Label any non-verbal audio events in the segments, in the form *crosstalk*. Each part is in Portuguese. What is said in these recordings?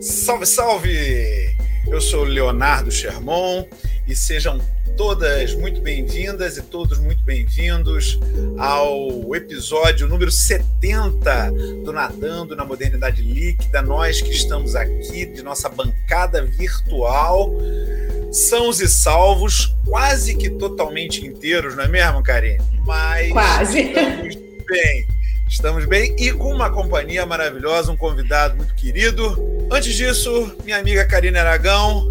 Salve, salve! Eu sou Leonardo Sherman e sejam todas muito bem-vindas e todos muito bem-vindos ao episódio número 70 do Nadando na Modernidade Líquida. Nós que estamos aqui de nossa bancada virtual, sãos e salvos, quase que totalmente inteiros, não é mesmo, Karine? Mas quase. estamos bem. Estamos bem e com uma companhia maravilhosa, um convidado muito querido. Antes disso, minha amiga Karine Aragão,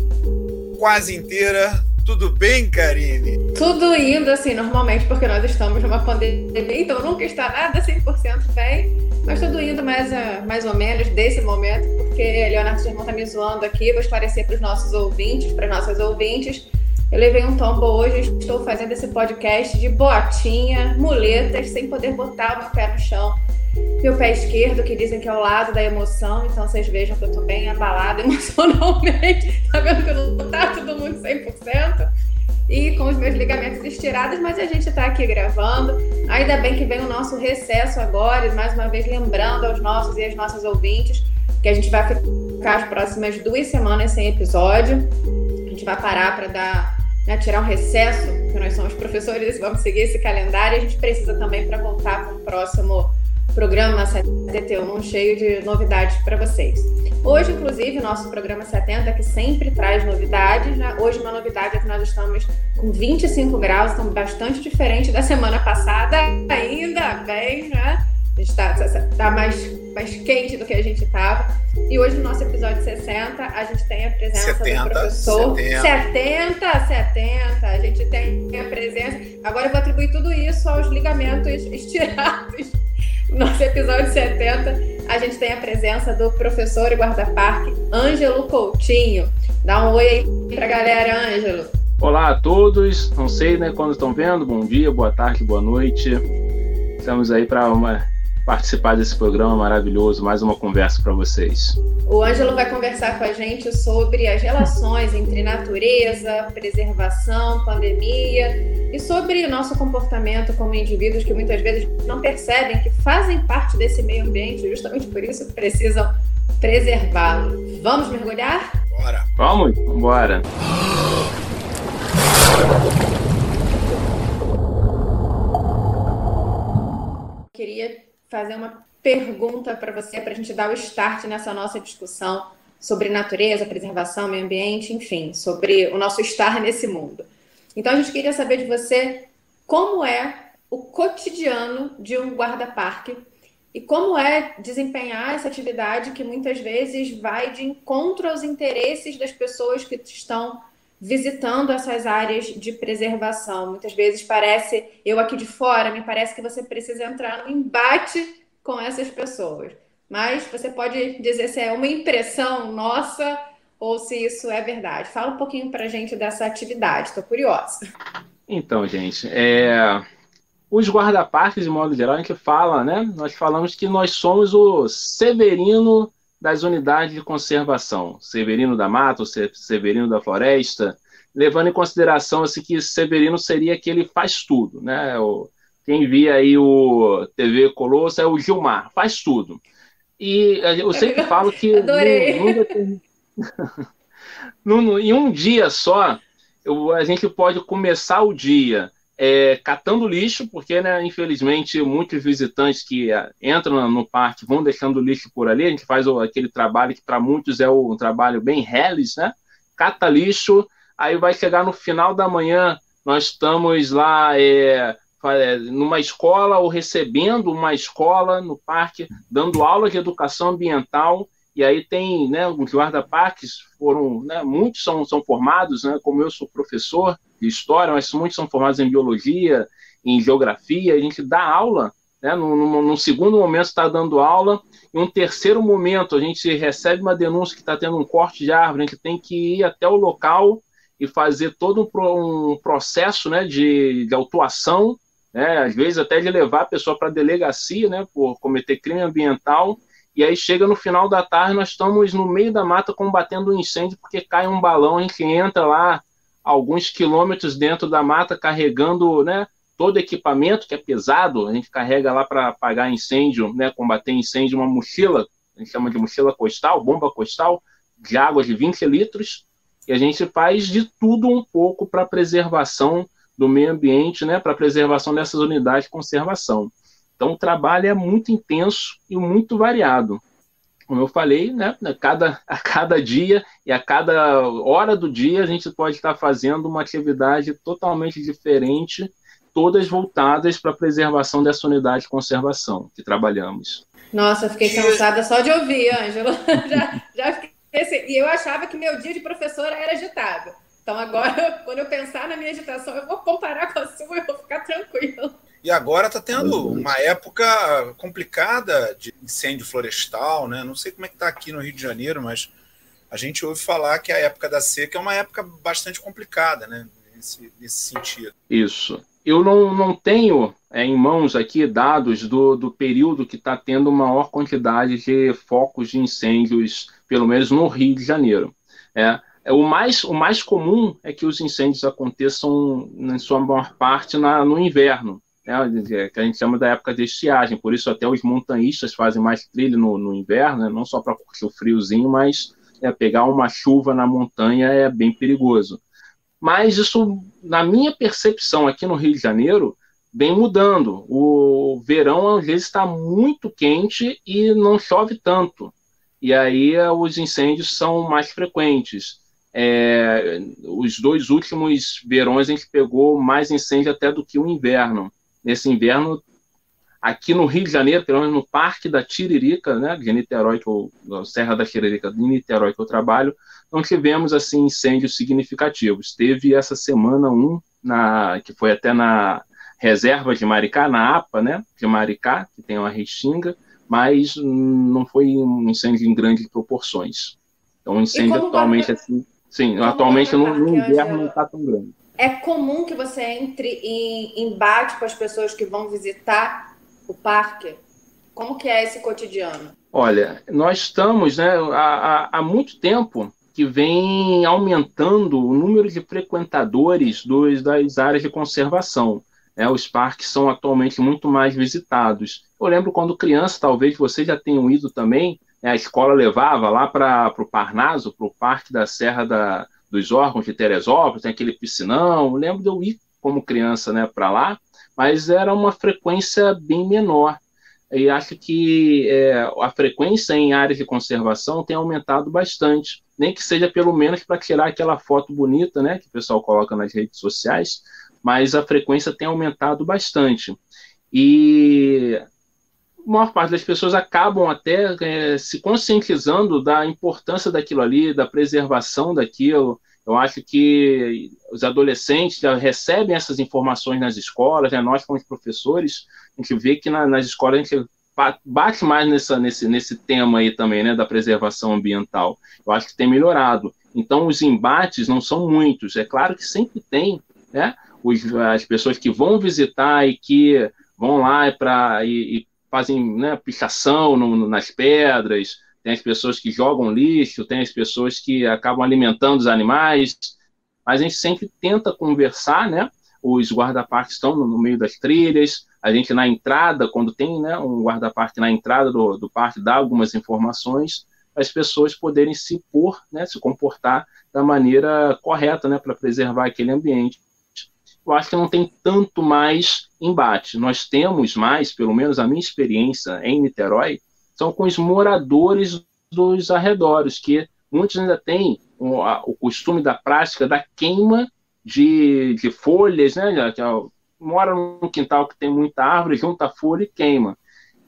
quase inteira. Tudo bem, Karine? Tudo indo assim, normalmente, porque nós estamos numa pandemia, então nunca está nada 100% bem, mas tudo indo mais, uh, mais ou menos desse momento, porque Leonardo Germão está me zoando aqui, vou esclarecer para os nossos ouvintes, para as nossas ouvintes. Eu levei um tombo hoje, estou fazendo esse podcast de botinha, muletas, sem poder botar o pé no chão. Meu pé esquerdo, que dizem que é o lado da emoção, então vocês vejam que eu estou bem abalada *laughs* emocionalmente. Tá vendo que não tá todo mundo 100%? E com os meus ligamentos estirados, mas a gente está aqui gravando. Ainda bem que vem o nosso recesso agora, e mais uma vez lembrando aos nossos e às nossas ouvintes que a gente vai ficar as próximas duas semanas sem episódio. A gente vai parar para dar né, tirar um recesso, porque nós somos professores e vamos seguir esse calendário. A gente precisa também para voltar para o próximo programa 71 cheio de novidades para vocês. Hoje, inclusive, nosso programa 70, que sempre traz novidades, né? hoje uma novidade é que nós estamos com 25 graus, então bastante diferente da semana passada, ainda bem, né? Está tá mais, mais quente do que a gente estava. E hoje, no nosso episódio 60, a gente tem a presença 70, do professor. 70. 70, 70. A gente tem a presença. Agora eu vou atribuir tudo isso aos ligamentos *laughs* estirados. No *laughs* nosso episódio 70, a gente tem a presença do professor e guarda-parque Ângelo Coutinho. Dá um oi aí pra galera, Ângelo. Olá a todos. Não sei né, quando estão vendo. Bom dia, boa tarde, boa noite. Estamos aí para uma participar desse programa maravilhoso, mais uma conversa para vocês. O Ângelo vai conversar com a gente sobre as relações entre natureza, preservação, pandemia e sobre o nosso comportamento como indivíduos que muitas vezes não percebem que fazem parte desse meio ambiente, justamente por isso precisam preservá-lo. Vamos mergulhar? Bora! Vamos, bora! Queria fazer uma pergunta para você, para a gente dar o start nessa nossa discussão sobre natureza, preservação, meio ambiente, enfim, sobre o nosso estar nesse mundo. Então, a gente queria saber de você como é o cotidiano de um guarda-parque e como é desempenhar essa atividade que muitas vezes vai de encontro aos interesses das pessoas que estão visitando essas áreas de preservação. Muitas vezes parece, eu aqui de fora, me parece que você precisa entrar no embate com essas pessoas. Mas você pode dizer se é uma impressão nossa ou se isso é verdade. Fala um pouquinho para a gente dessa atividade, estou curiosa. Então, gente, é... os guarda-parques, de modo geral, a gente fala, né? Nós falamos que nós somos o Severino das unidades de conservação, Severino da Mata, Severino da Floresta, levando em consideração assim, que Severino seria aquele faz tudo, né? O, quem via aí o TV Colosso é o Gilmar, faz tudo. E eu sempre falo que *laughs* Adorei. *laughs* em um dia só, eu, a gente pode começar o dia é, catando lixo, porque, né, infelizmente, muitos visitantes que é, entram no parque vão deixando lixo por ali. A gente faz aquele trabalho que, para muitos, é um trabalho bem reles, né? Cata lixo, aí vai chegar no final da manhã, nós estamos lá é, é, numa escola ou recebendo uma escola no parque, dando aula de educação ambiental. E aí tem, né, os guarda-parques foram, né, muitos são, são formados, né, como eu sou professor, de história, mas muitos são formados em biologia, em geografia, a gente dá aula, né? Num, num segundo momento está dando aula, em um terceiro momento a gente recebe uma denúncia que está tendo um corte de árvore, a gente tem que ir até o local e fazer todo um, um processo né, de, de autuação, né, às vezes até de levar a pessoa para a delegacia né, por cometer crime ambiental, e aí chega no final da tarde, nós estamos no meio da mata combatendo um incêndio porque cai um balão, a gente entra lá alguns quilômetros dentro da mata carregando né, todo equipamento que é pesado, a gente carrega lá para apagar incêndio, né, combater incêndio, uma mochila, a gente chama de mochila costal, bomba costal, de água de 20 litros, e a gente faz de tudo um pouco para preservação do meio ambiente, né, para preservação dessas unidades de conservação. Então, o trabalho é muito intenso e muito variado. Como eu falei, né, a, cada, *laughs* a cada dia e a cada hora do dia a gente pode estar fazendo uma atividade totalmente diferente, todas voltadas para a preservação dessa unidade de conservação que trabalhamos. Nossa, fiquei cansada só de ouvir, Ângelo. *laughs* já, já fiquei assim. E eu achava que meu dia de professora era agitado. Então agora, *laughs* quando eu pensar na minha agitação, eu vou comparar com a sua e vou ficar tranquilo. E agora está tendo uma época complicada de incêndio florestal, né? Não sei como é que está aqui no Rio de Janeiro, mas a gente ouve falar que a época da seca é uma época bastante complicada, né? Nesse, nesse sentido. Isso. Eu não, não tenho é, em mãos aqui dados do, do período que está tendo maior quantidade de focos de incêndios, pelo menos no Rio de Janeiro. É, é, o, mais, o mais comum é que os incêndios aconteçam, em sua maior parte, na, no inverno, né, que a gente chama da época de estiagem. Por isso, até os montanhistas fazem mais trilha no, no inverno, né, não só para curtir o friozinho, mas é, pegar uma chuva na montanha é bem perigoso. Mas isso, na minha percepção aqui no Rio de Janeiro, vem mudando. O verão às vezes está muito quente e não chove tanto. E aí os incêndios são mais frequentes. É, os dois últimos verões a gente pegou mais incêndio até do que o inverno. Nesse inverno, aqui no Rio de Janeiro, pelo menos no Parque da Tiririca, né, de Niterói, que eu, Serra da Tiririca de Niterói que eu trabalho, não tivemos assim incêndios significativos. Teve essa semana um na que foi até na reserva de Maricá, na APA, né, de Maricá, que tem uma restinga, mas não foi um incêndio em grandes proporções. Então, um incêndio atualmente assim, sim, atualmente no, no inverno não está tão grande. É comum que você entre em embate com as pessoas que vão visitar o parque? Como que é esse cotidiano? Olha, nós estamos né, há, há muito tempo que vem aumentando o número de frequentadores dos, das áreas de conservação. Né? Os parques são atualmente muito mais visitados. Eu lembro quando criança, talvez vocês já tenham ido também, né? a escola levava lá para o Parnaso, para o Parque da Serra da, dos Órgãos de Teresópolis, tem aquele piscinão. Eu lembro de eu ir como criança né, para lá, mas era uma frequência bem menor e acho que é, a frequência em áreas de conservação tem aumentado bastante, nem que seja pelo menos para tirar aquela foto bonita, né, que o pessoal coloca nas redes sociais, mas a frequência tem aumentado bastante. E a maior parte das pessoas acabam até é, se conscientizando da importância daquilo ali, da preservação daquilo, eu acho que os adolescentes já recebem essas informações nas escolas, né? nós, como professores, a gente vê que na, nas escolas a gente bate mais nessa, nesse, nesse tema aí também, né, da preservação ambiental. Eu acho que tem melhorado. Então, os embates não são muitos. É claro que sempre tem, né, os, as pessoas que vão visitar e que vão lá para e, e, fazem né, pichação no, nas pedras, tem as pessoas que jogam lixo, tem as pessoas que acabam alimentando os animais, mas a gente sempre tenta conversar, né? Os guarda-parques estão no, meio das trilhas, a gente na entrada, quando tem né, um guarda-parque na entrada do, do parque, dá algumas informações para as pessoas poderem se pôr, né, se comportar da maneira correta, né, para preservar aquele ambiente. Eu acho que não tem tanto mais embate. Nós temos mais, pelo menos a minha experiência em Niterói, são com os moradores dos arredores, que muitos ainda têm o, a, o costume da prática da queima de, de folhas, né? Mora num quintal que tem muita árvore, junta folha e queima.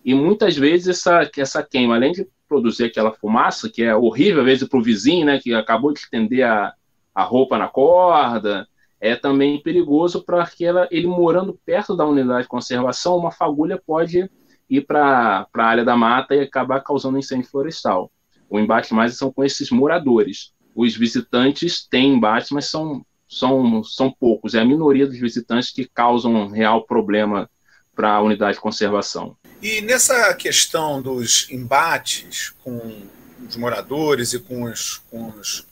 E muitas vezes essa, essa queima, além de produzir aquela fumaça, que é horrível, às vezes, para o vizinho, né, que acabou de estender a, a roupa na corda, é também perigoso para ele morando perto da unidade de conservação, uma fagulha pode ir para a área da mata e acabar causando incêndio florestal. O embate mais são com esses moradores. Os visitantes têm embate, mas são, são, são poucos. É a minoria dos visitantes que causam um real problema para a unidade de conservação. E nessa questão dos embates com os moradores e com, os, com os,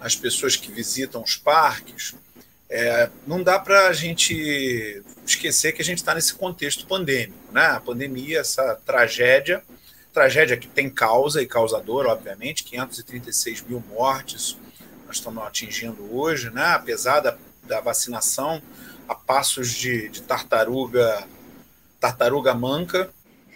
as pessoas que visitam os parques, é, não dá para a gente esquecer que a gente está nesse contexto pandêmico. Né? A pandemia, essa tragédia, tragédia que tem causa e causador, obviamente, 536 mil mortes nós estamos atingindo hoje, né? apesar da, da vacinação, a passos de, de tartaruga tartaruga manca.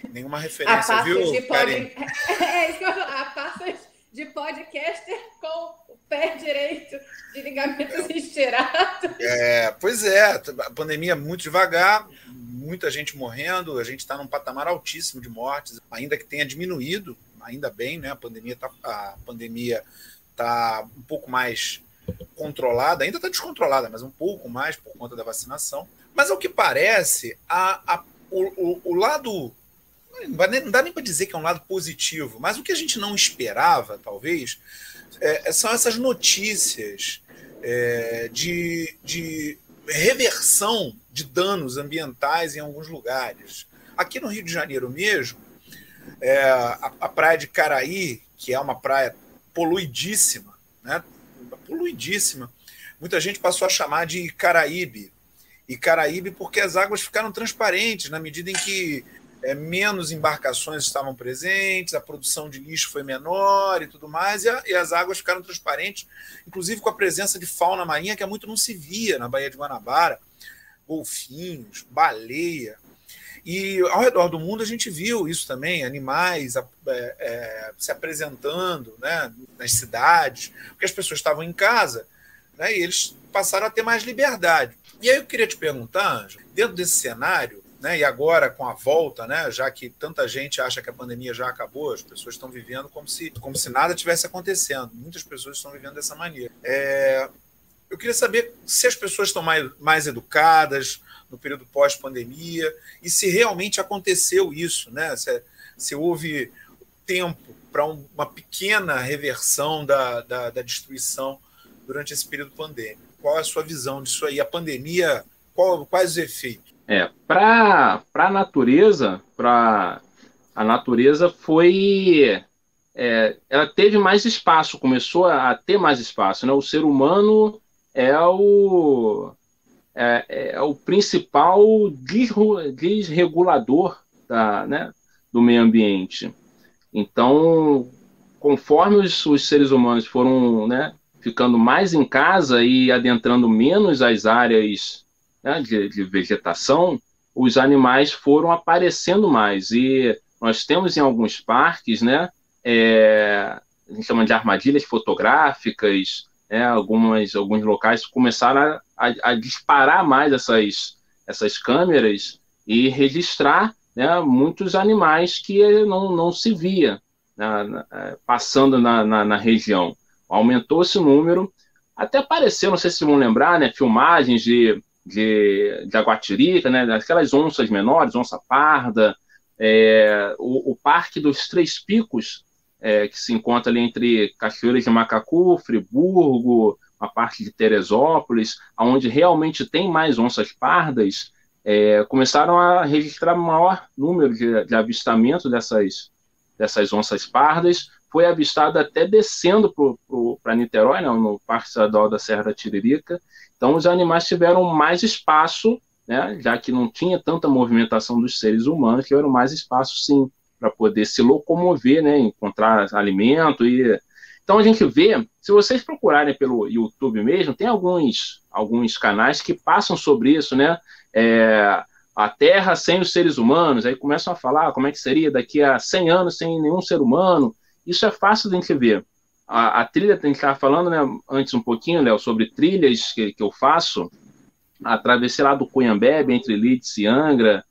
Nenhuma referência, a viu, de pod... *laughs* É A passos de podcaster com pé direito de ligamentos *laughs* estirados. É, pois é, a pandemia é muito devagar, muita gente morrendo, a gente está num patamar altíssimo de mortes, ainda que tenha diminuído, ainda bem, né? A pandemia está a pandemia tá um pouco mais controlada, ainda está descontrolada, mas um pouco mais por conta da vacinação. Mas ao que parece, a, a o, o, o, lado. Não dá nem para dizer que é um lado positivo, mas o que a gente não esperava, talvez, é, são essas notícias é, de, de reversão de danos ambientais em alguns lugares. Aqui no Rio de Janeiro mesmo, é, a, a, praia de Caraí, que é uma praia poluidíssima, né? poluidíssima, muita gente passou a chamar de Caraíbe. E Caraíbe porque as águas ficaram transparentes na medida em que é, menos embarcações estavam presentes, a produção de lixo foi menor e tudo mais, e, a, e, as águas ficaram transparentes, inclusive com a presença de fauna marinha que há muito não se via na Baía de Guanabara, golfinhos, baleia. E ao redor do mundo a gente viu isso também, animais é, é, se apresentando né, nas cidades, porque as pessoas estavam em casa né, e eles passaram a ter mais liberdade. E aí eu queria te perguntar, Anjo, dentro desse cenário, né, e agora com a volta, né, já que tanta gente acha que a pandemia já acabou, as pessoas estão vivendo como se, como se nada tivesse acontecendo. Muitas pessoas estão vivendo dessa maneira. É, eu queria saber se as pessoas estão mais, mais educadas no período pós-pandemia e se realmente aconteceu isso, né? Se, se houve tempo para um, uma pequena reversão da, da, da destruição durante esse período pandêmico. Qual é a sua visão disso aí? A pandemia, qual, quais os efeitos? É, para a natureza, para a natureza foi é, ela teve mais espaço, começou a ter mais espaço, né? O ser humano é o é, é o principal desregulador da, né, do meio ambiente. Então, conforme os, os seres humanos foram né, ficando mais em casa e adentrando menos as áreas né, de, de vegetação, os animais foram aparecendo mais. E nós temos em alguns parques, né, é, a gente chama de armadilhas fotográficas, né, algumas, alguns locais começaram a, a, a, disparar mais essas, essas câmeras e registrar né, muitos animais que não, não se via né, é, passando na, na, na região. Aumentou esse número, até apareceu, não sei se vão lembrar, né, filmagens de de, de Aguatirica, né, aquelas onças menores, onça parda, é, o, o, Parque dos Três Picos, é, que se encontra ali entre Cachoeiras de Macacu, Friburgo, a parte de Teresópolis, onde realmente tem mais onças pardas, é, começaram a registrar maior número de, de dessas, dessas onças pardas, foi avistado até descendo para Niterói, né, no Parque Estadual da Serra da Tiririca, então, os animais tiveram mais espaço, né, já que não tinha tanta movimentação dos seres humanos, tiveram mais espaço, sim, para poder se locomover, né, encontrar alimento. e Então, a gente vê, se vocês procurarem pelo YouTube mesmo, tem alguns, alguns canais que passam sobre isso, né? É, a Terra sem os seres humanos, aí começam a falar como é que seria daqui a 100 anos sem nenhum ser humano. Isso é fácil de a gente ver a, a trilha, a gente estava falando né, antes um pouquinho, Léo, sobre trilhas que, que eu faço. Atravessei lá do Cunhambebe, entre Leeds e Angra.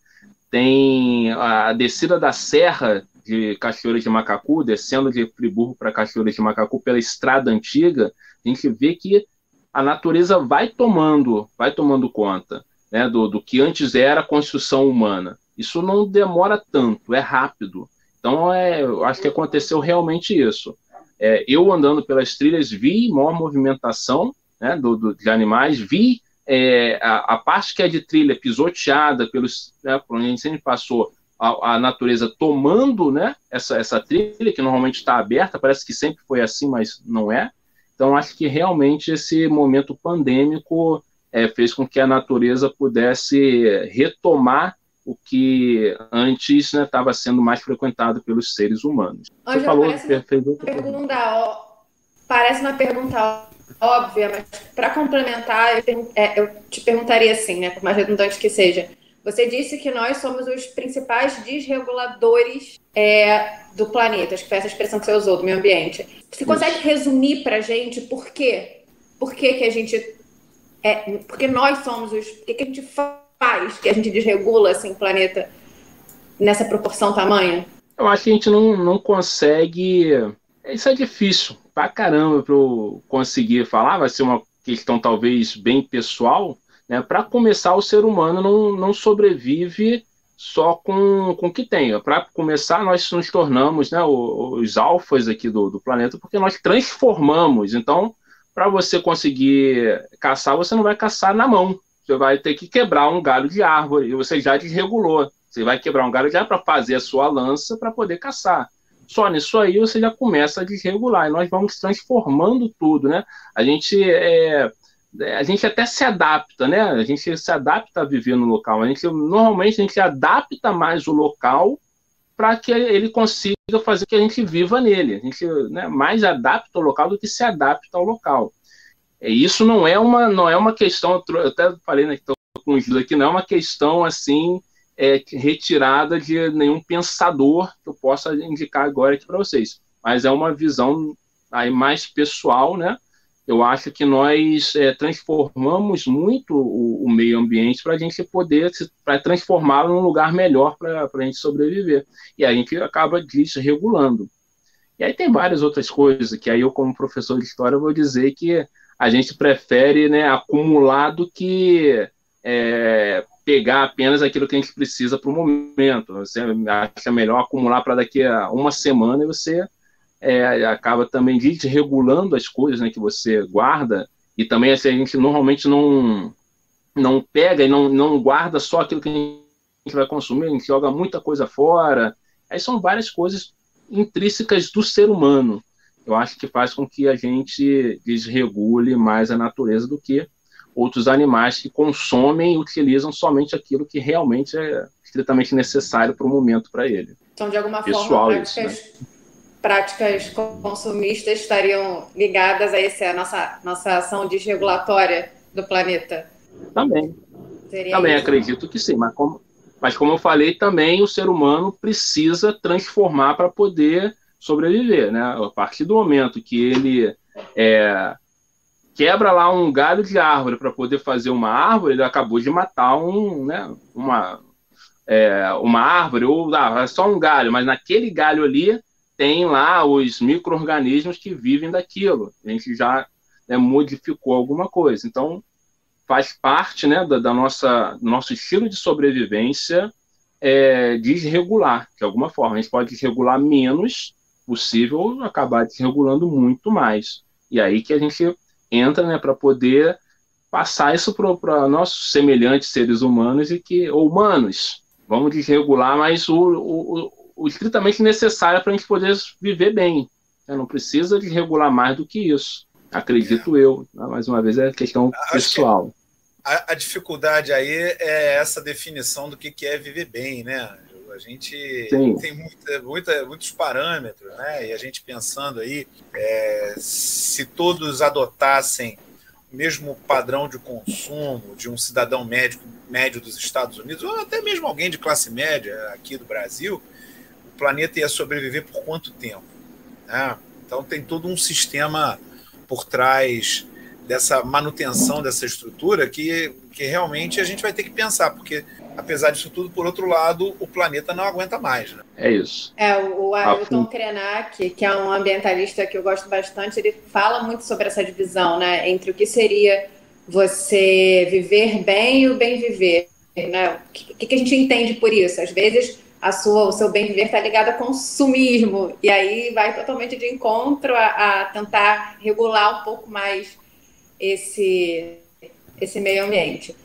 Tem a descida da Serra de Cachoeiras de Macacu, descendo de Friburgo para Cachoeiras de Macacu pela estrada antiga. A gente vê que a natureza vai tomando, vai tomando conta né, do, do que antes era a construção humana. Isso não demora tanto, é rápido. Então, é, eu acho que aconteceu realmente isso é, eu andando pelas trilhas vi maior movimentação né, do, do, de animais, vi é, a, a, parte que é de trilha pisoteada pelos, né, por onde a gente sempre passou, a, a, natureza tomando né, essa, essa trilha, que normalmente está aberta, parece que sempre foi assim, mas não é. Então, acho que realmente esse momento pandêmico é, fez com que a natureza pudesse retomar o que antes estava né, sendo mais frequentado pelos seres humanos. Você falou, parece, fez uma pergunta, parece uma pergunta óbvia, mas para complementar, eu, é, eu, te perguntaria assim, né, por mais redundante que seja. Você disse que nós somos os principais desreguladores é, do planeta, acho que foi essa expressão que você usou, do meio ambiente. Você consegue Isso. resumir para a gente por quê? Por que, que a gente. É, porque nós somos os. Por que, que a gente faz que a gente desregula assim, o planeta nessa proporção tamanha? Eu acho que a gente não, não consegue. Isso é difícil pra caramba para eu conseguir falar. Vai ser uma questão talvez bem pessoal. Né? Para começar, o ser humano não, não sobrevive só com, com o que tem. Para começar, nós nos tornamos né, os alfas aqui do, do planeta porque nós transformamos. Então, para você conseguir caçar, você não vai caçar na mão. Você vai ter que quebrar um galho de árvore e você já desregulou. Você vai quebrar um galho de árvore para fazer a sua lança para poder caçar. Só nisso aí você já começa a desregular e nós vamos transformando tudo, né? A gente é, é, a gente até se adapta, né? A gente se adapta a viver no local. A gente normalmente a gente adapta mais o local para que ele consiga fazer que a gente viva nele. A gente né, mais adapta o local do que se adapta ao local. E isso não é uma não é uma questão. Eu até falei né, que estou com o aqui não é uma questão assim é, retirada de nenhum pensador que eu possa indicar agora aqui para vocês. Mas é uma visão aí mais pessoal, né? eu acho que nós é, transformamos muito o, o meio ambiente para a gente poder para transformá-lo num lugar melhor para a gente sobreviver. E a gente acaba desregulando. E aí tem várias outras coisas que aí eu, como professor de história, vou dizer que a gente prefere né, acumular do que é, pegar apenas aquilo que a gente precisa para o momento. Você acha melhor acumular para daqui a uma semana e você é, acaba também desregulando as coisas né, que você guarda, e também assim, a gente normalmente não, não pega e não, não guarda só aquilo que a gente vai consumir, a gente joga muita coisa fora. Aí são várias coisas intrínsecas do ser humano. Eu acho que faz com que a gente desregule mais a natureza do que outros animais que consomem e utilizam somente aquilo que realmente é estritamente necessário para o momento para ele. Então, de alguma Pessoal, forma, práticas, isso, né? práticas consumistas estariam ligadas a essa nossa, nossa ação desregulatória do planeta? Também. Seria também isso? acredito que sim, mas como, mas como eu falei, também o ser humano precisa transformar para poder sobreviver, né? A partir do momento que ele é, quebra lá um galho de árvore para poder fazer uma árvore, ele acabou de matar um, né, uma, é, uma árvore, ou ah, é só um galho, mas naquele galho ali tem lá os micro-organismos que vivem daquilo. A gente já né, modificou alguma coisa. Então, faz parte né, da, da nossa nosso estilo de sobrevivência é, desregular, de alguma forma. A gente pode desregular menos possível, acabar desregulando muito mais. E aí que a gente entra né, para poder passar isso para nossos semelhantes seres humanos e que, ou humanos, vamos desregular, mas o, o, o estritamente necessário para a gente poder viver bem. Né? Não precisa de regular mais do que isso. Acredito é. eu. Né? Mais uma vez, é questão Acho pessoal. Que a, a, dificuldade aí é essa definição do que, que é viver bem, né? A gente Sim. tem muita, muita, muitos parâmetros, né? E a gente pensando aí, é, se todos adotassem o mesmo padrão de consumo de um cidadão médico, médio dos Estados Unidos, ou até mesmo alguém de classe média aqui do Brasil, planeta ia sobreviver por quanto tempo. Né? Então tem todo um sistema por trás dessa manutenção dessa estrutura que, que realmente a gente vai ter que pensar, porque apesar disso tudo, por outro lado, o planeta não aguenta mais. Né? É isso. É, o Ailton Krenak, que é um ambientalista que eu gosto bastante, ele fala muito sobre essa divisão, né, entre o que seria você viver bem e o bem viver. Né? O que, que a gente entende por isso? Às vezes a sua, o seu bem viver está ligado a consumismo, e aí vai totalmente de encontro a, a, tentar regular um pouco mais esse, esse meio ambiente.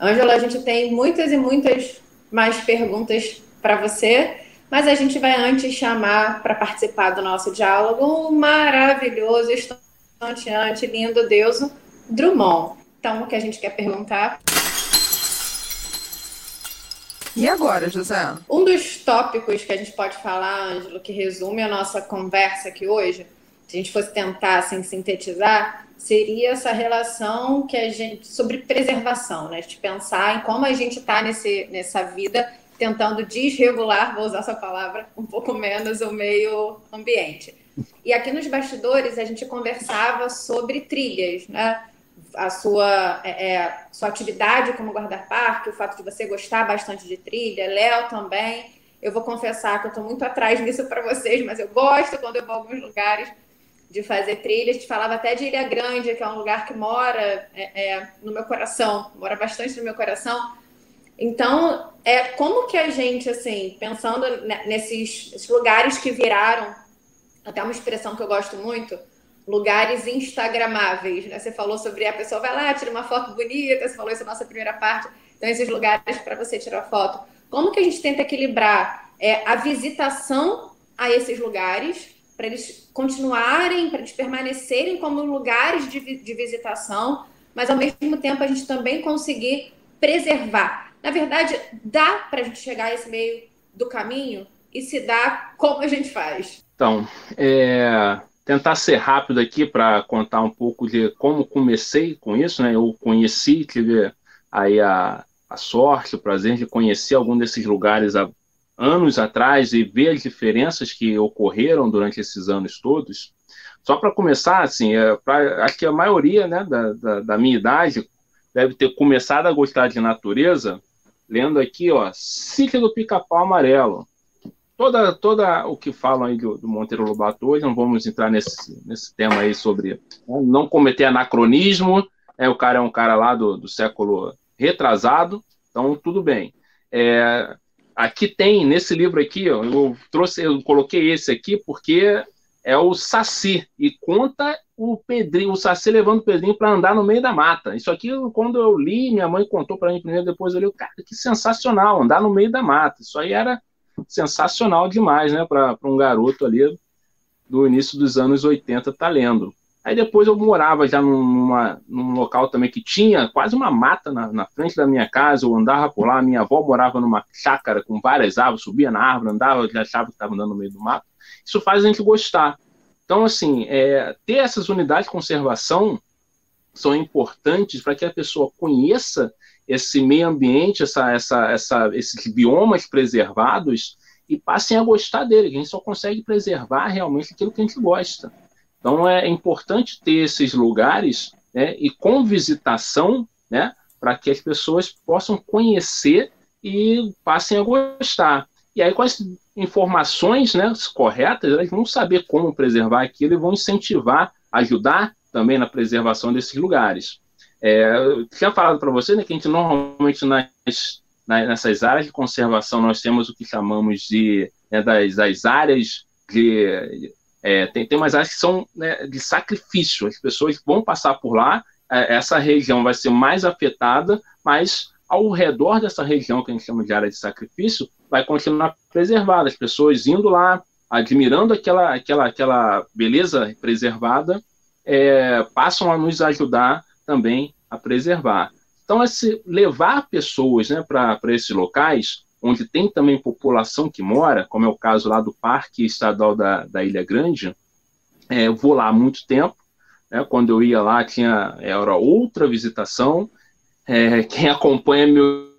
Ângela, a gente tem muitas e muitas mais perguntas para você, mas a gente vai antes chamar para participar do nosso diálogo um maravilhoso, estonteante, lindo Deus, Drummond. Então, o que a gente quer perguntar E agora, José? Um dos tópicos que a gente pode falar, Ângelo, que resume a nossa conversa aqui hoje, a gente fosse tentar assim, sintetizar, seria essa relação que a gente sobre preservação, né? De pensar em como a gente está nessa vida tentando desregular, vou usar essa palavra um pouco menos, o meio ambiente. E aqui nos bastidores a gente conversava sobre trilhas, né? A sua, é, é sua atividade como guarda-parque, o fato de você gostar bastante de trilha, Léo também. Eu vou confessar que eu estou muito atrás *laughs* nisso para vocês, mas eu gosto quando eu vou a alguns lugares de fazer trilhas. A gente falava até de Ilha Grande, que é um lugar que mora é, é, no meu coração, mora bastante no meu coração, então, é como que a gente, assim, pensando nesses lugares que viraram, até uma expressão que eu gosto muito, lugares instagramáveis, né? Você falou sobre a pessoa vai lá, tira uma foto bonita, você falou isso na nossa primeira parte, então esses lugares para você tirar foto. Como que a gente tenta equilibrar é, a visitação a esses lugares para eles continuarem, para eles permanecerem como lugares de, de visitação, mas ao mesmo tempo a gente também conseguir preservar na verdade, dá para a gente chegar a esse meio do caminho e se dá como a gente faz. Então, é, tentar ser rápido aqui para contar um pouco de como comecei com isso, né? Eu conheci, tive aí a, a sorte, o prazer de conhecer algum desses lugares há anos atrás e ver as diferenças que ocorreram durante esses anos todos. Só para começar, assim, é, pra, acho que a maioria né, da, da, da minha idade deve ter começado a gostar de natureza lendo aqui, ó, Sítio do Pica-Pau Amarelo. Toda, toda o que falam aí do, do Monteiro Lobato hoje, não vamos entrar nesse, nesse tema aí sobre né, não cometer anacronismo, é, o cara é um cara lá do, do século retrasado, então tudo bem. É, aqui tem, nesse livro aqui, ó, eu trouxe, eu coloquei esse aqui porque é o Saci, e conta o Pedrinho, o Saci levando o Pedrinho para andar no meio da mata. Isso aqui, quando eu li, minha mãe contou para mim primeiro, depois eu li, cara, que sensacional, andar no meio da mata. Isso aí era sensacional demais, né, para um garoto ali do início dos anos 80 tá lendo. Aí depois eu morava já numa, num local também que tinha quase uma mata na, na, frente da minha casa, eu andava por lá, minha avó morava numa chácara com várias árvores, subia na árvore, andava, já achava que estava andando no meio do mato isso faz a gente gostar. Então, assim, é, ter essas unidades de conservação são importantes para que a pessoa conheça esse meio ambiente, essa, essa, essa, esses biomas preservados e passem a gostar dele. A gente só consegue preservar realmente aquilo que a gente gosta. Então, é importante ter esses lugares né, e com visitação, né, para que as pessoas possam conhecer e passem a gostar. E aí, com as informações né, corretas, elas vão saber como preservar aquilo e vão incentivar, ajudar também na preservação desses lugares. É, eu tinha falado para você né, que a gente normalmente nas, nas, nessas áreas de conservação nós temos o que chamamos de né, das, das, áreas de é, tem, tem umas áreas que são né, de sacrifício. As pessoas vão passar por lá, é, essa região vai ser mais afetada, mas ao redor dessa região que a gente chama de área de sacrifício, vai continuar preservada. As pessoas indo lá, admirando aquela, aquela, aquela beleza preservada, é, passam a nos ajudar também a preservar. Então, esse, levar pessoas né, para esses locais, onde tem também população que mora, como é o caso lá do Parque Estadual da, da Ilha Grande, é, eu vou lá há muito tempo, né, quando eu ia lá tinha era outra visitação, é, quem acompanha meus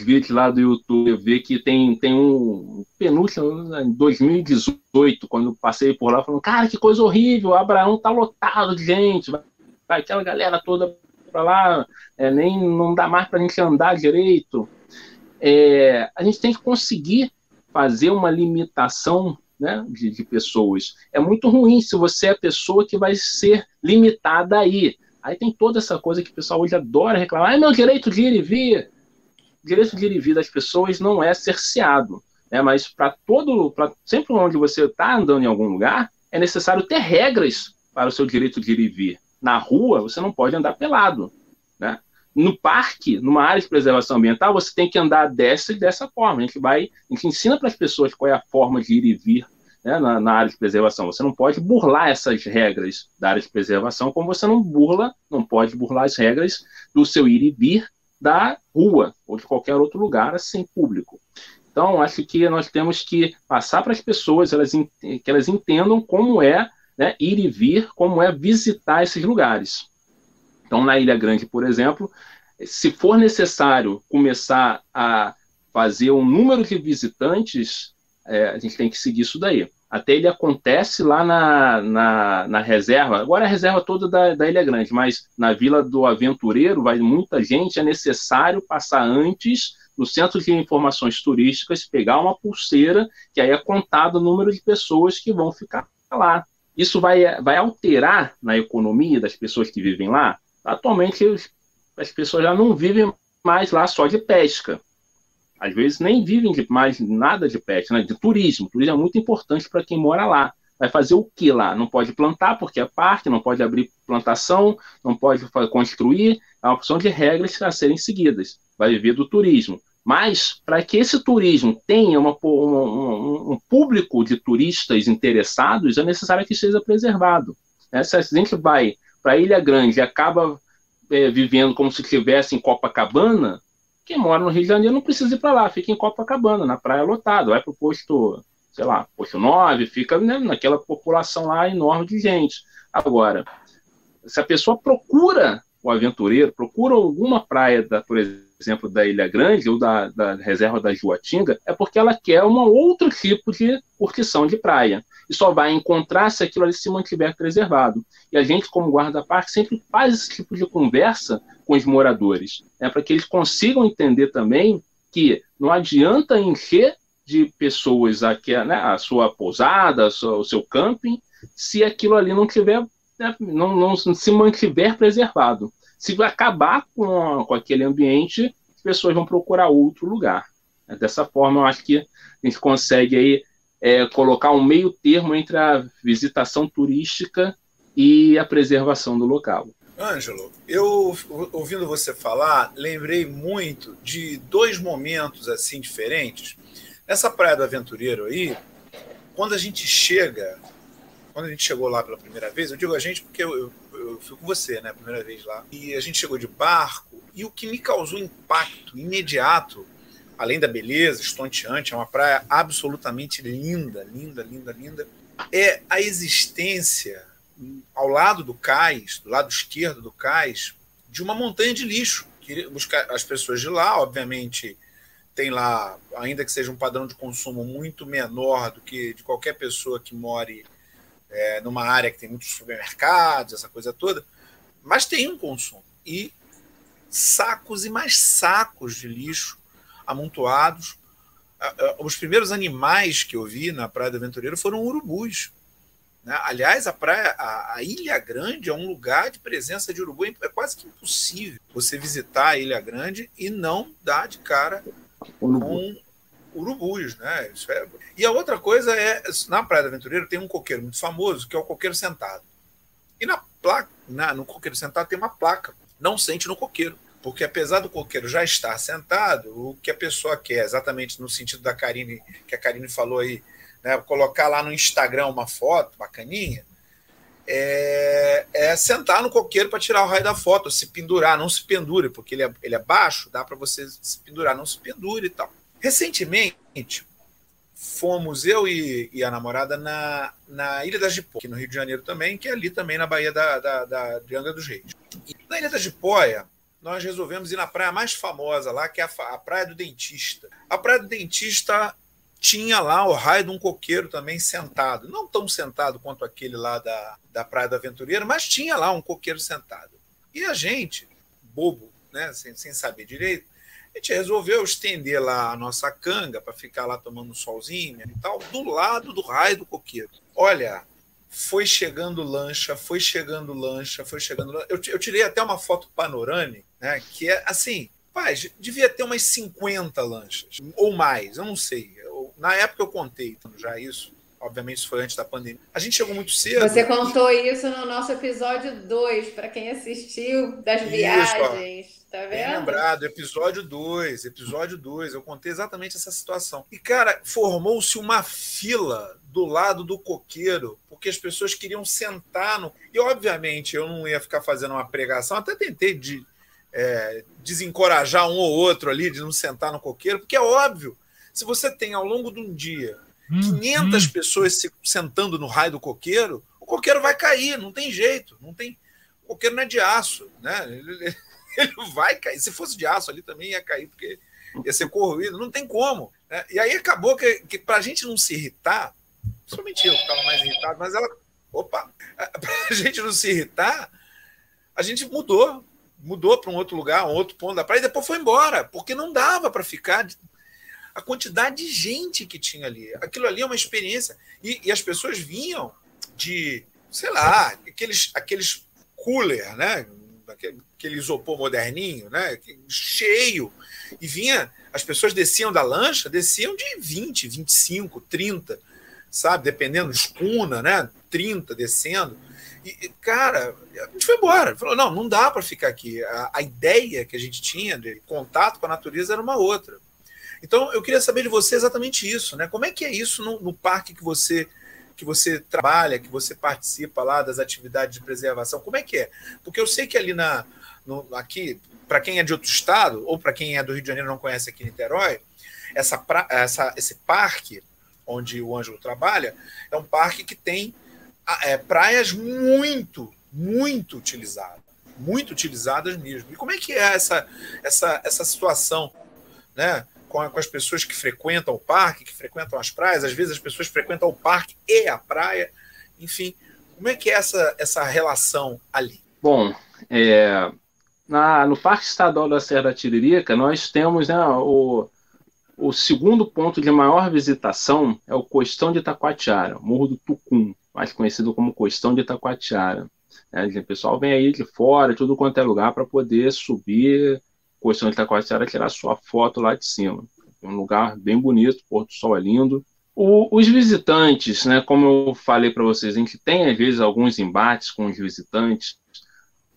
vídeos lá do YouTube vê que tem, tem um penúltimo, em 2018, quando eu passei por lá, falando, cara, que coisa horrível, o Abraão tá lotado de gente, vai, vai aquela galera toda para lá, é, nem não dá mais para a gente andar direito. É, a gente tem que conseguir fazer uma limitação né, de, de, pessoas. É muito ruim se você é a pessoa que vai ser limitada aí. Aí tem toda essa coisa que o pessoal hoje adora reclamar. Ah, meu direito de ir e vir. O direito de ir e vir das pessoas não é cerceado. Né? Mas para todo. Pra, sempre onde você está andando em algum lugar, é necessário ter regras para o seu direito de ir e vir. Na rua, você não pode andar pelado. Né? No parque, numa área de preservação ambiental, você tem que andar dessa e dessa forma. A gente vai, a gente ensina para as pessoas qual é a forma de ir e vir né, na, na, área de preservação. Você não pode burlar essas regras da área de preservação, como você não burla, não pode burlar as regras do seu ir e vir da rua ou de qualquer outro lugar assim público. Então, acho que nós temos que passar para as pessoas elas, que elas entendam como é né, ir e vir, como é visitar esses lugares. Então, na Ilha Grande, por exemplo, se for necessário começar a fazer um número de visitantes, é, a gente tem que seguir isso daí. Até ele acontece lá na, na, na, reserva, agora é a reserva toda da, da Ilha Grande, mas na Vila do Aventureiro vai muita gente, é necessário passar antes no Centro de Informações Turísticas, pegar uma pulseira, que aí é contado o número de pessoas que vão ficar lá. Isso vai, vai alterar na economia das pessoas que vivem lá? Atualmente, as pessoas já não vivem mais lá só de pesca. Às vezes nem vivem de mais nada de pesca, né? de turismo. turismo é muito importante para quem mora lá. Vai fazer o que lá? Não pode plantar porque é parque, não pode abrir plantação, não pode construir. É uma opção de regras a serem seguidas. Vai viver do turismo. Mas, para que esse turismo tenha uma, um, um, público de turistas interessados, é necessário que seja preservado. Né? Se a gente vai para Ilha Grande e acaba é, vivendo como se estivesse em Copacabana, quem mora no Rio de Janeiro não precisa ir para lá, fica em Copacabana, na praia lotada, vai para o posto, sei lá, posto 9, fica né, naquela população lá enorme de gente. Agora, se a pessoa procura o aventureiro, procura alguma praia, da, por exemplo, da Ilha Grande ou da, da reserva da Juatinga, é porque ela quer um outro tipo de curtição de praia. E só vai encontrar se aquilo ali se mantiver preservado. E a gente, como guarda-parque, sempre faz esse tipo de conversa com os moradores, né, para que eles consigam entender também que não adianta encher de pessoas aqui, né, a sua pousada, o seu camping, se aquilo ali não tiver né, não, não se mantiver preservado. Se acabar com, com aquele ambiente, as pessoas vão procurar outro lugar. É, dessa forma, eu acho que a gente consegue aí é, colocar um meio termo entre a visitação turística e a preservação do local. Ângelo, eu ouvindo você falar, lembrei muito de dois momentos assim diferentes. Nessa Praia do Aventureiro aí, quando a gente chega quando a gente chegou lá pela primeira vez, eu digo a gente porque eu, eu, eu fui com você, né, a primeira vez lá, e a gente chegou de barco, e o que me causou impacto imediato, além da beleza estonteante, é uma praia absolutamente linda, linda, linda, linda, é a existência ao lado do cais, do lado esquerdo do cais, de uma montanha de lixo. Buscar as pessoas de lá, obviamente, tem lá, ainda que seja um padrão de consumo muito menor do que de qualquer pessoa que more é, numa área que tem muitos supermercados, essa coisa toda, mas tem um consumo. E sacos e mais sacos de lixo amontoados. Os primeiros animais que eu vi na Praia do Aventureiro foram urubus. Né? Aliás, a praia, a, a, Ilha Grande é um lugar de presença de urubu. É quase que impossível você visitar a Ilha Grande e não dar de cara com urubus, né? Isso é... E a outra coisa é, na Praia do Aventureiro tem um coqueiro muito famoso, que é o coqueiro sentado. E na placa, na, no coqueiro sentado tem uma placa, não sente no coqueiro. Porque apesar do coqueiro já estar sentado, o que a pessoa quer, exatamente no sentido da Karine, que a Karine falou aí, né, colocar lá no Instagram uma foto bacaninha, é, é sentar no coqueiro para tirar o raio da foto, se pendurar, não se pendure, porque ele é, ele é baixo, dá para você se pendurar, não se pendure e tal. Recentemente, fomos eu e, e, a namorada na, na Ilha da aqui no Rio de Janeiro também, que é ali também na Baía da, da, da de Angra dos Reis. E na Ilha da Jipóia, nós resolvemos ir na praia mais famosa lá, que é a, a Praia do Dentista. A Praia do Dentista tinha lá o raio de um coqueiro também sentado. Não tão sentado quanto aquele lá da, da Praia do Aventureiro, mas tinha lá um coqueiro sentado. E a gente, bobo, né, sem, sem saber direito, a gente resolveu estender lá a nossa canga para ficar lá tomando um solzinho e tal, do lado do raio do coqueiro. Olha, foi chegando lancha, foi chegando lancha, foi chegando lancha. Eu, eu tirei até uma foto panorâmica, né? Que é assim, paz, devia ter umas 50 lanchas, ou mais, eu não sei. Eu, na época eu contei já isso. Obviamente, isso foi antes da pandemia. A gente chegou muito cedo. Você contou isso no nosso episódio 2, para quem assistiu das isso, viagens. Ó. Tá vendo? Bem lembrado, episódio 2, episódio 2. Eu contei exatamente essa situação. E, cara, formou-se uma fila do lado do coqueiro, porque as pessoas queriam sentar no. E, obviamente, eu não ia ficar fazendo uma pregação, até tentei de, é, desencorajar um ou outro ali de não sentar no coqueiro, porque é óbvio, se você tem ao longo de um dia 500 hum, hum. pessoas se, sentando no raio do coqueiro, o coqueiro vai cair, não tem jeito, não tem. O coqueiro não é de aço, né? Ele, ele *laughs* vai cair. Se fosse de aço ali também ia cair, porque ia ser corroído, não tem como. Né? E aí acabou que, que para a gente não se irritar, principalmente eu que estava mais irritado, mas ela. Opa! Para a *laughs* gente não se irritar, a gente mudou. Mudou para um outro lugar, um outro ponto da praia, e depois foi embora, porque não dava para ficar a quantidade de gente que tinha ali. Aquilo ali é uma experiência. E, e as pessoas vinham de, sei lá, aqueles, aqueles cooler, né? Aquele, isopor moderninho, né? Cheio. E vinha, as pessoas desciam da lancha, desciam de 20, 25, 30, sabe? Dependendo, escuna, né? 30 descendo. E, cara, a gente foi embora. Falou, não, não dá para ficar aqui. A, a, ideia que a gente tinha de contato com a natureza era uma outra. Então, eu queria saber de você exatamente isso, né? Como é que é isso no, no parque que você que você trabalha, que você participa lá das atividades de preservação? Como é que é? Porque eu sei que ali na no, aqui, para quem é de outro estado ou para quem é do Rio de Janeiro não conhece aqui em Niterói, essa, pra, essa esse parque onde o Ângelo trabalha é um parque que tem é, praias muito, muito utilizadas, muito utilizadas mesmo. E como é que é essa essa essa situação, né? Com, a, com as pessoas que frequentam o parque, que frequentam as praias. Às vezes as pessoas frequentam o parque e a praia. Enfim, como é que é essa, essa relação ali? Bom, é, na, no Parque Estadual da Serra da Tiririca, nós temos né, o, o segundo ponto de maior visitação é o Costão de Itacoatiara, Morro do Tucum, mais conhecido como Costão de Itacoatiara. É, o pessoal vem aí de fora, tudo quanto é lugar, para poder subir Costão de Itacoatiara tirar sua foto lá de cima. É um lugar bem bonito, o Porto Sol é lindo. O, os visitantes, né, como eu falei para vocês, a gente tem às vezes alguns embates com os visitantes.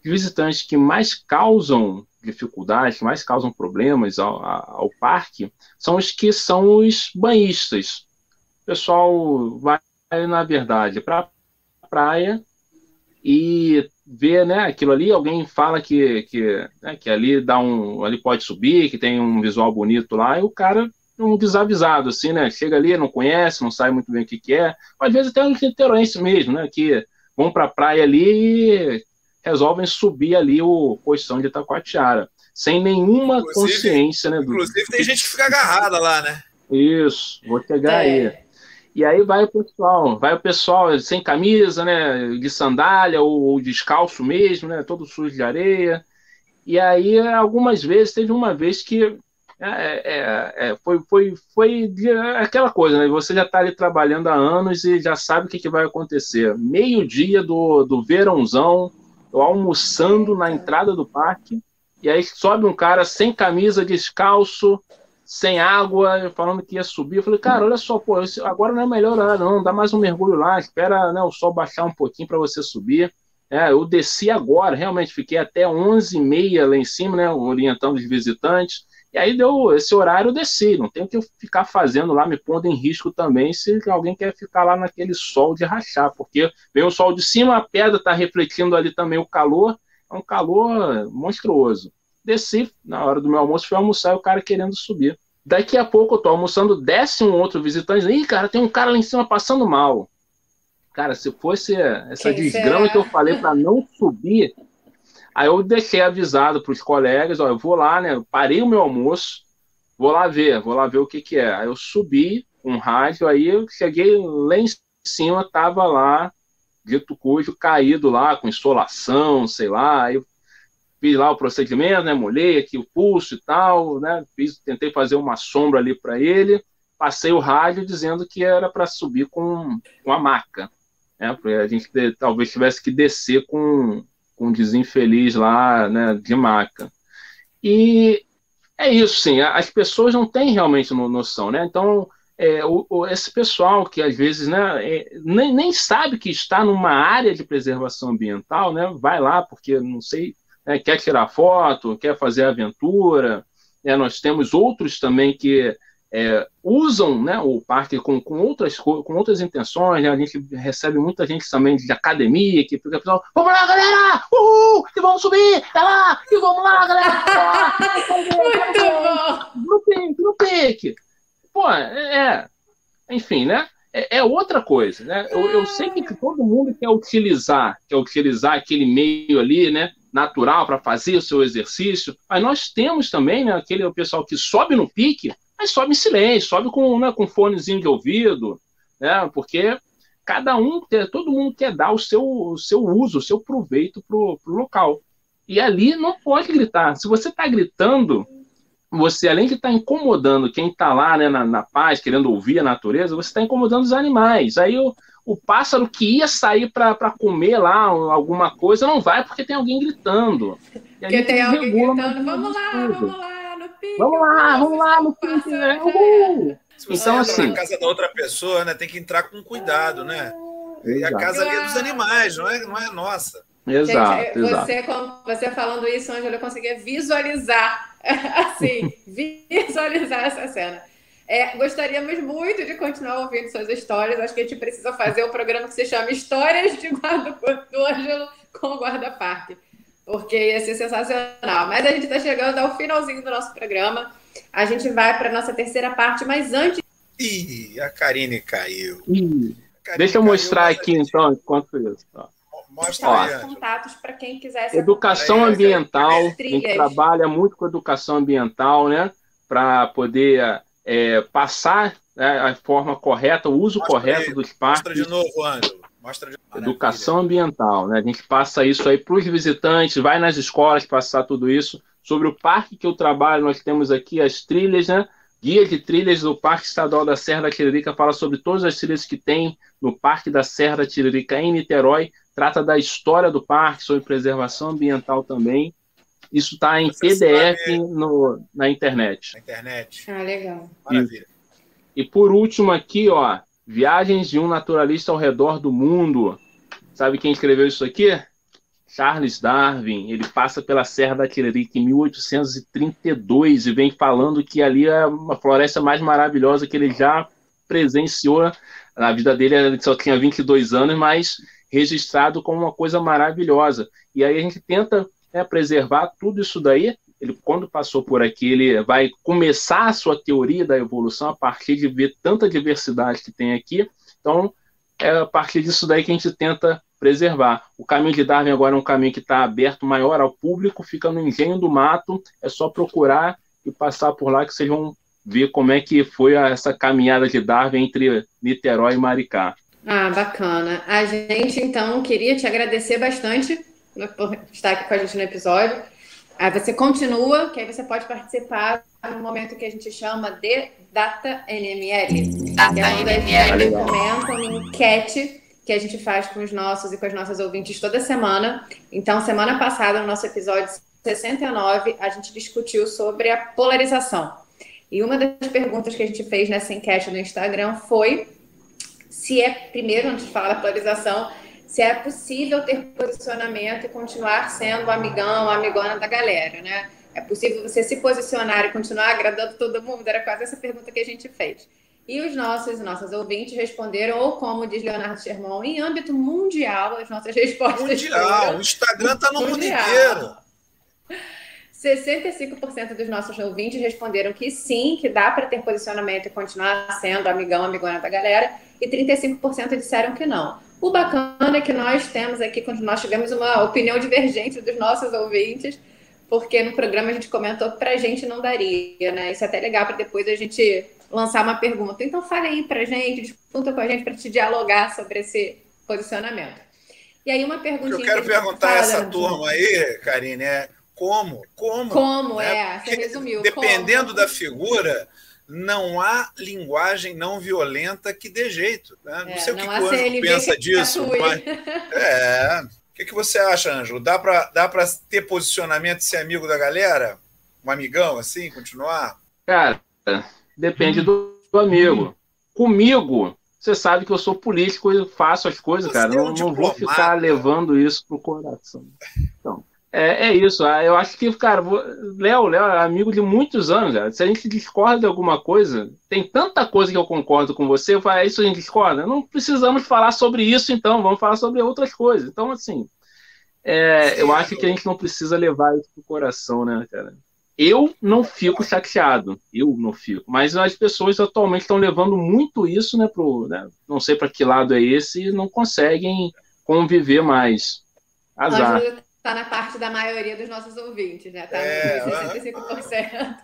Os visitantes que mais causam dificuldades, que mais causam problemas ao, ao parque, são os que são os banhistas. O pessoal vai, na verdade, para a praia e vê né, aquilo ali, alguém fala que, que, né, que ali dá um. ali pode subir, que tem um visual bonito lá, e o cara um desavisado, assim, né? Chega ali, não conhece, não sabe muito bem o que, que é. Às vezes até um niteroense mesmo, né? Que vão para a praia ali e resolvem subir ali o posição de Itacoatiara, sem nenhuma inclusive, consciência, né? Inclusive tem gente que fica agarrada lá, né? Isso, vou chegar é. aí. E aí vai o pessoal, vai o pessoal sem camisa, né, de sandália ou, ou descalço mesmo, né, todo sujo de areia. E aí algumas vezes teve uma vez que é, é, é, foi, foi, foi aquela coisa, né? Você já está ali trabalhando há anos e já sabe o que, que vai acontecer. Meio dia do, do verãozão, eu almoçando na entrada do parque, e aí sobe um cara sem camisa, descalço, sem água, falando que ia subir. Eu falei, cara, olha só, pô, agora não é melhor não, dá mais um mergulho lá, espera né, o sol baixar um pouquinho para você subir. É, eu desci agora, realmente, fiquei até 11h30 lá em cima, né, orientando os visitantes. E aí deu esse horário, eu desci. Não tenho que ficar fazendo lá, me pondo em risco também, se alguém quer ficar lá naquele sol de rachar, porque vem o sol de cima, a pedra está refletindo ali também o calor, é um calor monstruoso. Desci, na hora do meu almoço, fui almoçar e o cara querendo subir. Daqui a pouco eu tô almoçando, desce um outro visitante. Ih, cara, tem um cara lá em cima passando mal. Cara, se fosse essa Quem desgrama será? que eu falei para não subir, aí eu deixei avisado para os colegas, ó, eu vou lá, né? Eu parei o meu almoço, vou lá ver, vou lá ver o que que é. Aí eu subi com um rádio, aí eu cheguei lá em cima, tava lá, dito cujo, caído lá, com insolação, sei lá, aí eu fiz lá o procedimento, né? Molhei aqui o pulso e tal, né? Fiz, tentei fazer uma sombra ali para ele. Passei o rádio dizendo que era para subir com, com a maca, né? Porque a gente talvez tivesse que descer com, com um desinfeliz lá, né? De maca. E é isso, sim. As pessoas não têm realmente noção, né? Então, é, o, o, esse pessoal que às vezes né, é, nem, nem sabe que está numa área de preservação ambiental, né? Vai lá porque não sei né, quer tirar foto, quer fazer aventura. Né, nós temos outros também que é, usam né, o parque com, com, outras, com outras intenções. Né? A gente recebe muita gente também de academia que fica pessoal, vamos lá, galera! Uhul! e vamos subir, é lá, e vamos lá, galera. Muito bom. No pique, no pique. Pô, é, é, enfim, né? É, é, outra coisa, né? Eu, eu sei que todo mundo quer utilizar, quer utilizar aquele meio ali, né? Natural para fazer o seu exercício, mas nós temos também, né? Aquele pessoal que sobe no pique, mas sobe em silêncio, sobe com, né, com fonezinho de ouvido, né? Porque cada um, todo mundo quer dar o seu, o seu uso, o seu proveito para o local. E ali não pode gritar. Se você está gritando, você, além de estar tá incomodando quem está lá né, na, na, paz, querendo ouvir a natureza, você está incomodando os animais. Aí o, o pássaro que ia sair para comer lá alguma coisa não vai porque tem alguém gritando. Porque tem alguém gritando, vamos lá, vamos lá, no pique. Vamos lá, vamos lá, no. Né? Se você então, assim, na casa da outra pessoa, né, tem que entrar com cuidado, né? E a casa ali é dos animais, não é, não é nossa. Exato, Gente, você, exato. você falando isso, Ângela, eu conseguia visualizar, *laughs* assim, visualizar essa cena. É, gostaríamos muito de continuar ouvindo suas histórias. Acho que a gente precisa fazer um programa que se chama Histórias de Guarda do Ângelo com o Guarda Parque, porque ia ser sensacional. Mas a gente está chegando ao finalzinho do nosso programa. A gente vai para a nossa terceira parte, mas antes. Ih, a Karine caiu. Karine Deixa eu mostrar aqui, gente... então, enquanto isso. Ó. Mostra Ó, aí, contatos para quem quiser. Educação ambiental, a gente trabalha muito com educação ambiental, né? Para poder é, passar né, a forma correta, o uso Mostra correto aí. dos parques. Mostra de novo, Ângelo. Mostra de... Educação ambiental, né? A gente passa isso aí para os visitantes, vai nas escolas passar tudo isso. Sobre o parque que eu trabalho, nós temos aqui as trilhas, né? Guia de trilhas do Parque Estadual da Serra da Tiririca fala sobre todas as trilhas que tem no Parque da Serra da Tiririca em Niterói trata da história do parque, sobre preservação ambiental também. Isso está em Você PDF no, na internet. Na internet. Ah, legal. Maravilha. E, e por último aqui, ó, Viagens de um Naturalista ao Redor do Mundo. Sabe quem escreveu isso aqui? Charles Darwin. Ele passa pela Serra da Tiririca em 1832 e vem falando que ali é uma floresta mais maravilhosa que ele já presenciou. Na vida dele, ele só tinha 22 anos, mas registrado como uma coisa maravilhosa. E aí a gente tenta né, preservar tudo isso daí. Ele, quando passou por aqui, ele vai começar a sua teoria da evolução a partir de ver tanta diversidade que tem aqui. Então, é a partir disso daí que a gente tenta preservar. O caminho de Darwin agora é um caminho que está aberto maior ao público, fica no engenho do mato, é só procurar e passar por lá que vocês vão ver como é que foi essa caminhada de Darwin entre Niterói e Maricá. Ah, bacana. A gente, então, queria te agradecer bastante por estar aqui com a gente no episódio. Aí você continua, que aí você pode participar no momento que a gente chama de Data NML. Data que é onde a gente comenta uma enquete que a gente faz com os nossos e com as nossas ouvintes toda semana. Então, semana passada, no nosso episódio 69, a gente discutiu sobre a polarização. E uma das perguntas que a gente fez nessa enquete no Instagram foi se é, primeiro, antes de falar da polarização, se é possível ter posicionamento e continuar sendo amigão, amigona da galera, né? É possível você se posicionar e continuar agradando todo mundo? Era quase essa pergunta que a gente fez. E os nossos e nossas ouvintes responderam, ou como diz Leonardo Sherman, em âmbito mundial, as nossas respostas. Mundial, foram, o Instagram está no mundial. mundo inteiro. 65% dos nossos ouvintes responderam que sim, que dá para ter posicionamento e continuar sendo amigão, amigona da galera, e 35% disseram que não. O bacana é que nós temos aqui, quando nós tivemos uma opinião divergente dos nossos ouvintes, porque no programa a gente comentou que para a gente não daria, né? Isso é até legal para depois a gente lançar uma pergunta. Então fale aí para a gente, discuta com a gente para te dialogar sobre esse posicionamento. E aí uma pergunta. Eu quero perguntar a essa turma aí, Karine, é como? Como? Como, né? é. Você resumiu. Dependendo como? da figura, não há linguagem não violenta que dê jeito. Né? Não é, sei o que, que o Ângelo pensa disso. Mas... *laughs* É. O que, que você acha, Ângelo? Dá para dá ter posicionamento e ser amigo da galera? Um amigão, assim, continuar? Cara, depende do, do amigo. Comigo, você sabe que eu sou político e faço as coisas, você cara. É um não, não vou ficar levando isso pro coração. Então. É, é isso. Ah, eu acho que, cara, Léo, Léo é amigo de muitos anos. Se a gente discorda de alguma coisa, tem tanta coisa que eu concordo com você, é isso a gente discorda? Não precisamos falar sobre isso, então, vamos falar sobre outras coisas. Então, assim, é, eu acho que a gente não precisa levar isso pro coração, né, cara? Eu não fico chateado, eu não fico. Mas as pessoas atualmente estão levando muito isso, né, pro, né, não sei para que lado é esse, e não conseguem conviver mais. Azar. Está na parte da maioria dos nossos ouvintes, né? Tá é, 65%.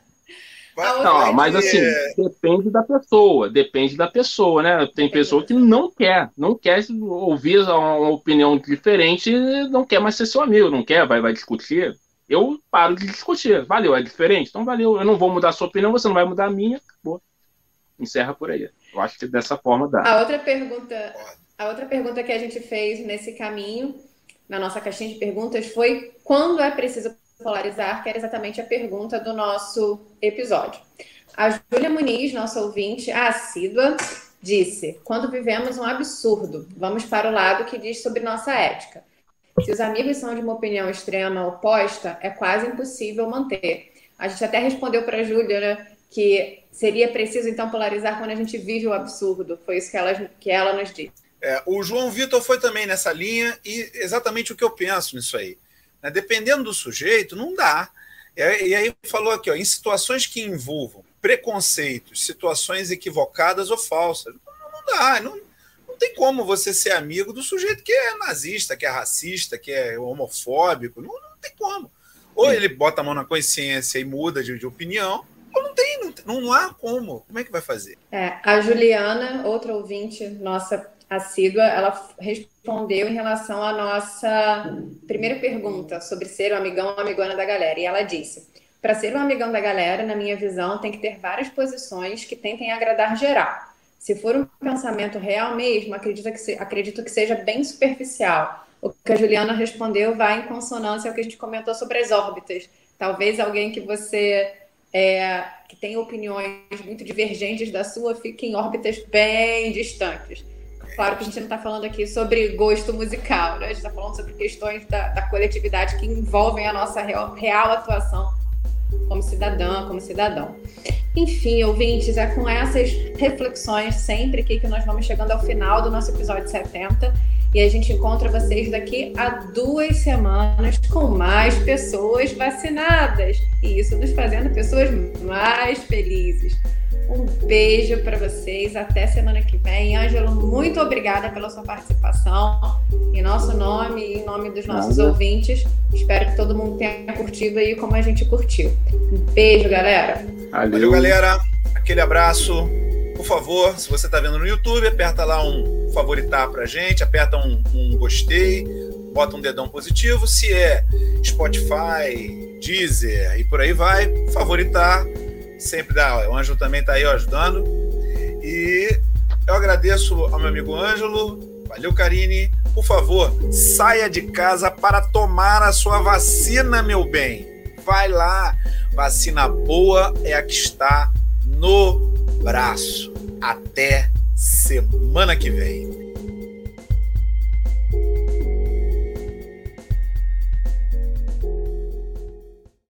Não, mas assim, é... depende da pessoa, depende da pessoa, né? Tem pessoa que não quer, não quer ouvir uma opinião diferente, não quer mais ser seu amigo, não quer, vai, vai discutir. Eu paro de discutir. Valeu, é diferente? Então valeu. Eu não vou mudar a sua opinião, você não vai mudar a minha, acabou. Encerra por aí. Eu acho que dessa forma dá. A outra pergunta, a outra pergunta que a gente fez nesse caminho, na nossa caixinha de perguntas, foi quando é preciso polarizar, que era exatamente a pergunta do nosso episódio. A Júlia Muniz, nossa ouvinte assídua, disse: Quando vivemos um absurdo, vamos para o lado que diz sobre nossa ética. Se os amigos são de uma opinião extrema oposta, é quase impossível manter. A gente até respondeu para a Júlia né, que seria preciso então polarizar quando a gente vive o absurdo. Foi isso que ela, que ela nos disse. É, o João Vitor foi também nessa linha e exatamente o que eu penso nisso aí. Né? Dependendo do sujeito, não dá. E aí falou aqui, ó, em situações que envolvam preconceitos, situações equivocadas ou falsas, não, não dá, não, não tem como você ser amigo do sujeito que é nazista, que é racista, que é homofóbico, não, não tem como. Ou ele bota a mão na consciência e muda de, de opinião, ou não tem, não, não há como. Como é que vai fazer? É, a Juliana, outra ouvinte nossa assídua, ela respondeu em relação à nossa primeira pergunta sobre ser o amigão ou amigona da galera. E ela disse: para ser um amigão da galera, na minha visão, tem que ter várias posições que tentem agradar geral. Se for um pensamento real mesmo, acredito que, se, acredito que seja bem superficial. O que a Juliana respondeu vai em consonância ao que a gente comentou sobre as órbitas. Talvez alguém que você é, que tem opiniões muito divergentes da sua fique em órbitas bem distantes. Claro que a gente não está falando aqui sobre gosto musical, né? A gente está falando sobre questões da, da, coletividade que envolvem a nossa real, real atuação como cidadã, como cidadão. Enfim, ouvintes, é com essas reflexões sempre que, que nós vamos chegando ao final do nosso episódio 70 e a gente encontra vocês daqui a duas semanas com mais pessoas vacinadas e isso nos fazendo pessoas mais felizes. Um beijo para vocês. Até semana que vem. Ângelo, muito obrigada pela sua participação. Em nosso nome e em nome dos nossos Nada. ouvintes. Espero que todo mundo tenha curtido aí como a gente curtiu. Um beijo, galera. Valeu, Valeu galera. Aquele abraço. Por favor, se você está vendo no YouTube, aperta lá um favoritar pra gente, aperta um, um gostei, bota um dedão positivo. Se é Spotify, Deezer e por aí vai, favoritar sempre dá. O Ângelo também está aí ajudando. E eu agradeço ao meu amigo Ângelo. Valeu, Karine. Por favor, saia de casa para tomar a sua vacina, meu bem. Vai lá. Vacina boa é a que está no braço. Até semana que vem.